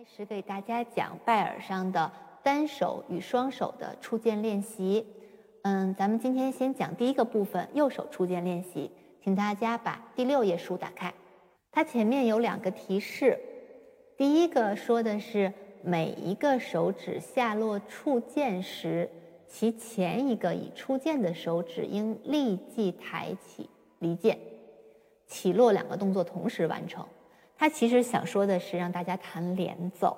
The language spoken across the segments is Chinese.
开始给大家讲拜耳上的单手与双手的触键练习。嗯，咱们今天先讲第一个部分，右手触键练习。请大家把第六页书打开，它前面有两个提示。第一个说的是每一个手指下落触键时，其前一个已触键的手指应立即抬起离键，起落两个动作同时完成。他其实想说的是让大家弹连奏，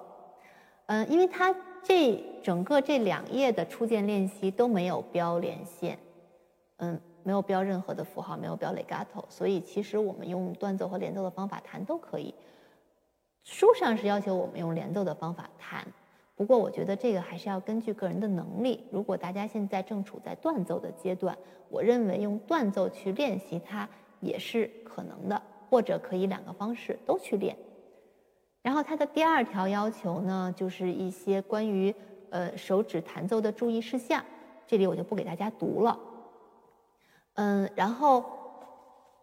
嗯，因为他这整个这两页的初见练习都没有标连线，嗯，没有标任何的符号，没有标 legato，所以其实我们用断奏和连奏的方法弹都可以。书上是要求我们用连奏的方法弹，不过我觉得这个还是要根据个人的能力。如果大家现在正处在断奏的阶段，我认为用断奏去练习它也是可能的。或者可以两个方式都去练，然后它的第二条要求呢，就是一些关于呃手指弹奏的注意事项，这里我就不给大家读了。嗯，然后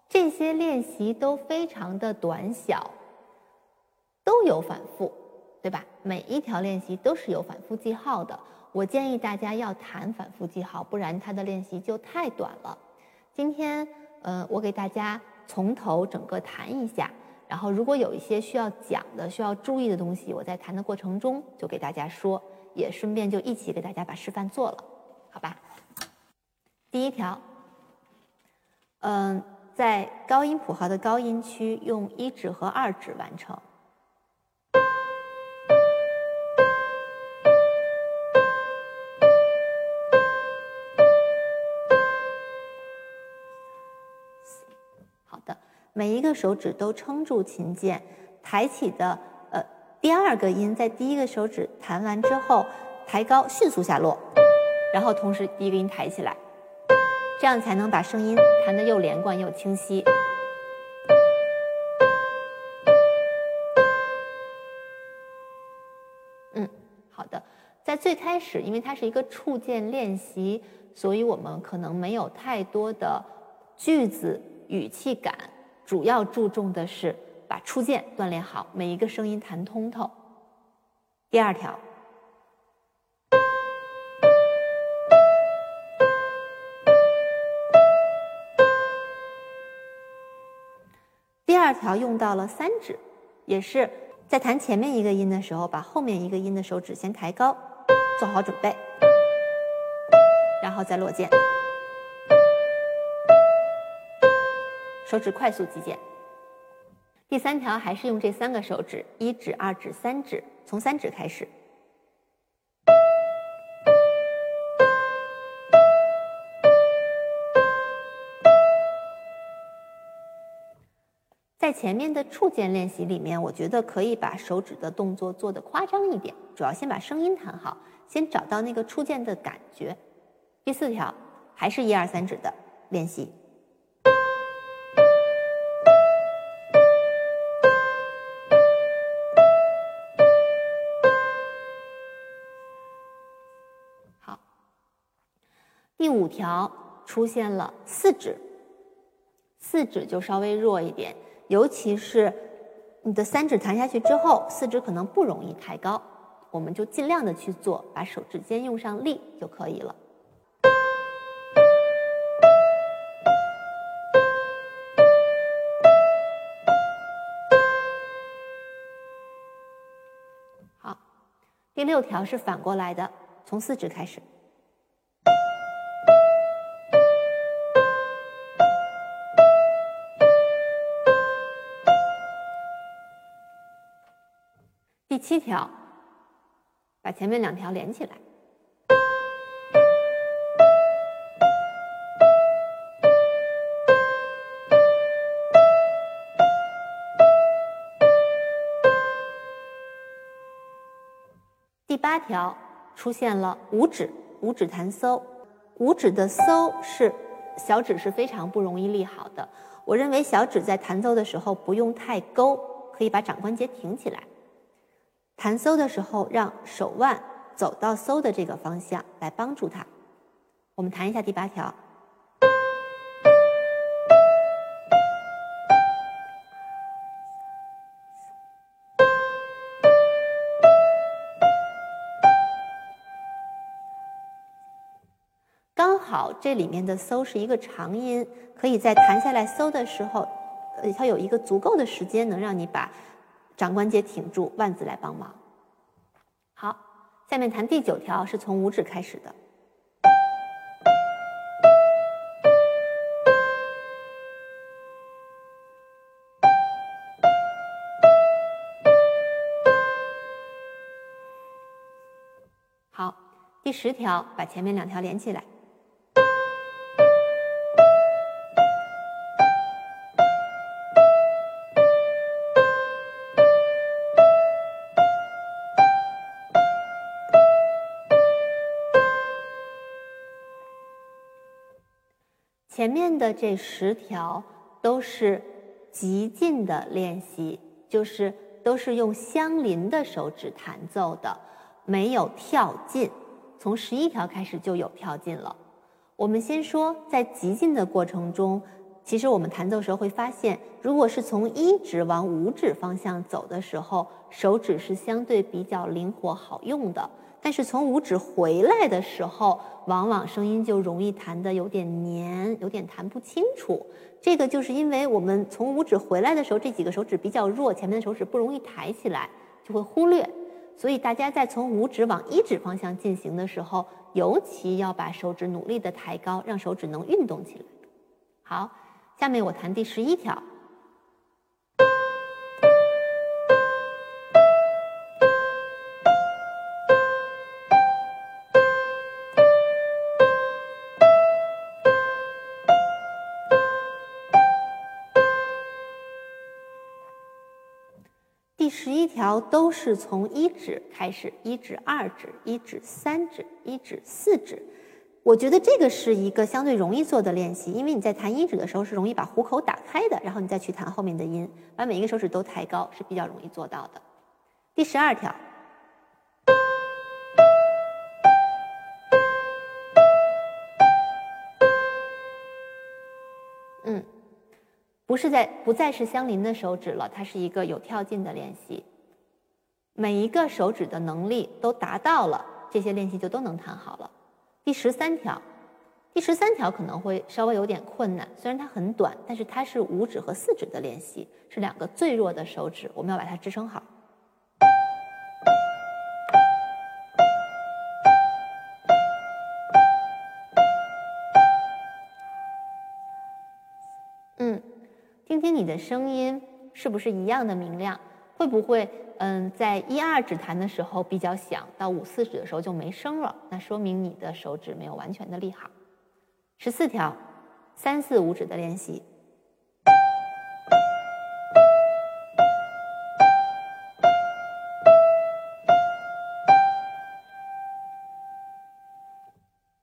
这些练习都非常的短小，都有反复，对吧？每一条练习都是有反复记号的。我建议大家要弹反复记号，不然它的练习就太短了。今天，呃，我给大家。从头整个弹一下，然后如果有一些需要讲的、需要注意的东西，我在弹的过程中就给大家说，也顺便就一起给大家把示范做了，好吧？第一条，嗯，在高音谱号的高音区，用一指和二指完成。每一个手指都撑住琴键，抬起的呃第二个音在第一个手指弹完之后抬高，迅速下落，然后同时第一个音抬起来，这样才能把声音弹得又连贯又清晰。嗯，好的，在最开始，因为它是一个触键练习，所以我们可能没有太多的句子语气感。主要注重的是把初键锻炼好，每一个声音弹通透。第二条，第二条用到了三指，也是在弹前面一个音的时候，把后面一个音的手指先抬高，做好准备，然后再落键。手指快速击键。第三条还是用这三个手指：一指、二指、三指。从三指开始，在前面的触键练习里面，我觉得可以把手指的动作做得夸张一点，主要先把声音弹好，先找到那个触键的感觉。第四条还是一二三指的练习。第五条出现了四指，四指就稍微弱一点，尤其是你的三指弹下去之后，四指可能不容易抬高，我们就尽量的去做，把手指尖用上力就可以了。好，第六条是反过来的，从四指开始。第七条，把前面两条连起来。第八条出现了五指，五指弹搜，五指的搜是小指是非常不容易立好的。我认为小指在弹奏的时候不用太勾，可以把掌关节挺起来。弹搜的时候让手腕走到搜的这个方向来帮助他，我们弹一下第八条。刚好这里面的搜是一个长音，可以在弹下来搜的时候，它有一个足够的时间能让你把。掌关节挺住，腕子来帮忙。好，下面弹第九条是从五指开始的。好，第十条把前面两条连起来。前面的这十条都是极进的练习，就是都是用相邻的手指弹奏的。没有跳进，从十一条开始就有跳进了。我们先说，在急进的过程中，其实我们弹奏时候会发现，如果是从一指往五指方向走的时候，手指是相对比较灵活好用的。但是从五指回来的时候，往往声音就容易弹得有点黏，有点弹不清楚。这个就是因为我们从五指回来的时候，这几个手指比较弱，前面的手指不容易抬起来，就会忽略。所以大家在从五指往一指方向进行的时候，尤其要把手指努力的抬高，让手指能运动起来。好，下面我弹第十一条。条都是从一指开始，一指、二指、一指、三指、一指、四指。我觉得这个是一个相对容易做的练习，因为你在弹一指的时候是容易把虎口打开的，然后你再去弹后面的音，把每一个手指都抬高是比较容易做到的。第十二条，嗯。不是在不再是相邻的手指了，它是一个有跳进的练习。每一个手指的能力都达到了，这些练习就都能弹好了。第十三条，第十三条可能会稍微有点困难，虽然它很短，但是它是五指和四指的练习，是两个最弱的手指，我们要把它支撑好。嗯听听你的声音是不是一样的明亮？会不会嗯，在一二指弹的时候比较响，到五四指的时候就没声了？那说明你的手指没有完全的立好。十四条，三四五指的练习。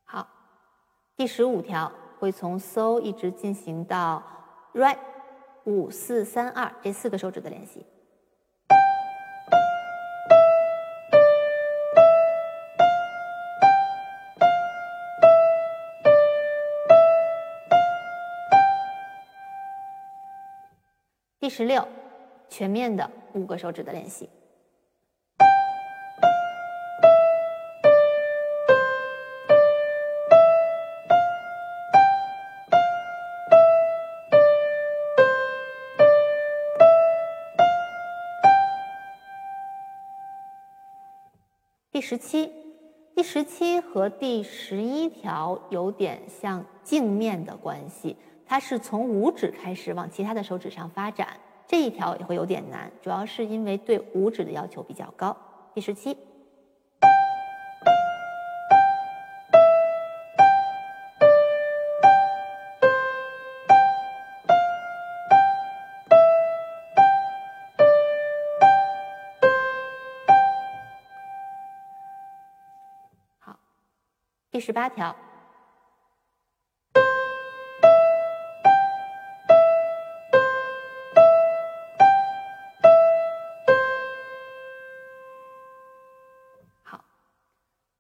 好，第十五条会从 so 一直进行到 right。五四三二这四个手指的练习。第十六，全面的五个手指的练习。第十七，第十七和第十一条有点像镜面的关系，它是从五指开始往其他的手指上发展，这一条也会有点难，主要是因为对五指的要求比较高。第十七。第十八条，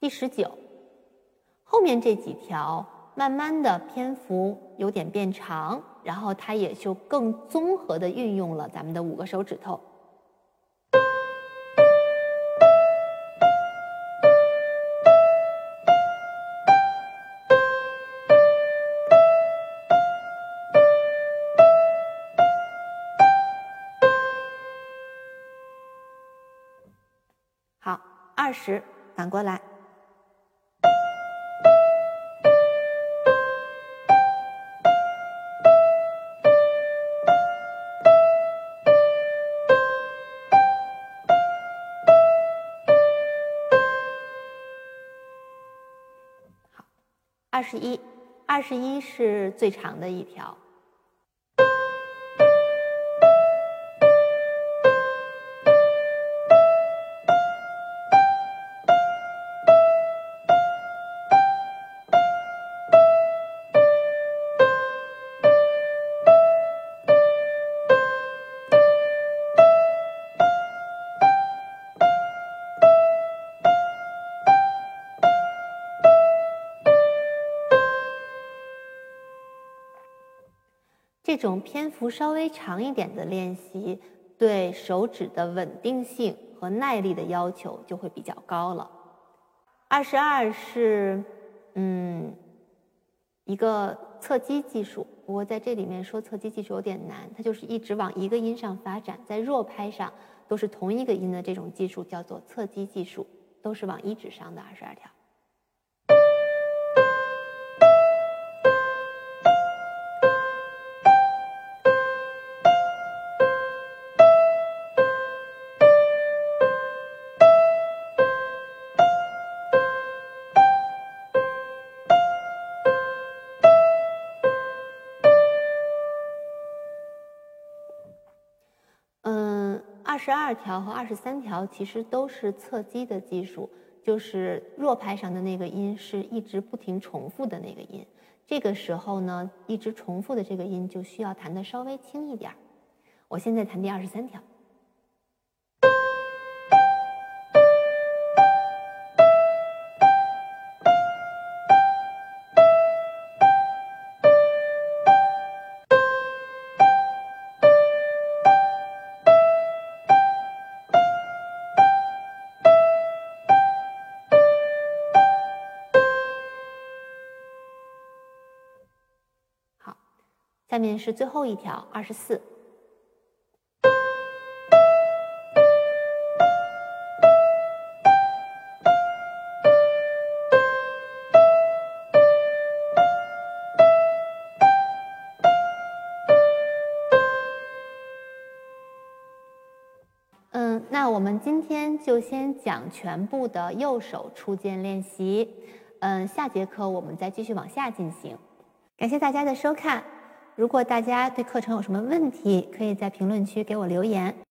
第十九。后面这几条慢慢的篇幅有点变长然后它也就更综合的运用了咱们的五个手指头。好二十反过来。十一，二十一是最长的一条。这种篇幅稍微长一点的练习，对手指的稳定性和耐力的要求就会比较高了。二十二是，嗯，一个侧击技术，不过在这里面说侧击技术有点难，它就是一直往一个音上发展，在弱拍上都是同一个音的这种技术叫做侧击技术，都是往一指上的二十二条。十二条和二十三条其实都是侧击的技术，就是弱拍上的那个音是一直不停重复的那个音。这个时候呢，一直重复的这个音就需要弹的稍微轻一点儿。我现在弹第二十三条。下面是最后一条，二十四。嗯，那我们今天就先讲全部的右手触键练习。嗯，下节课我们再继续往下进行。感谢大家的收看。如果大家对课程有什么问题，可以在评论区给我留言。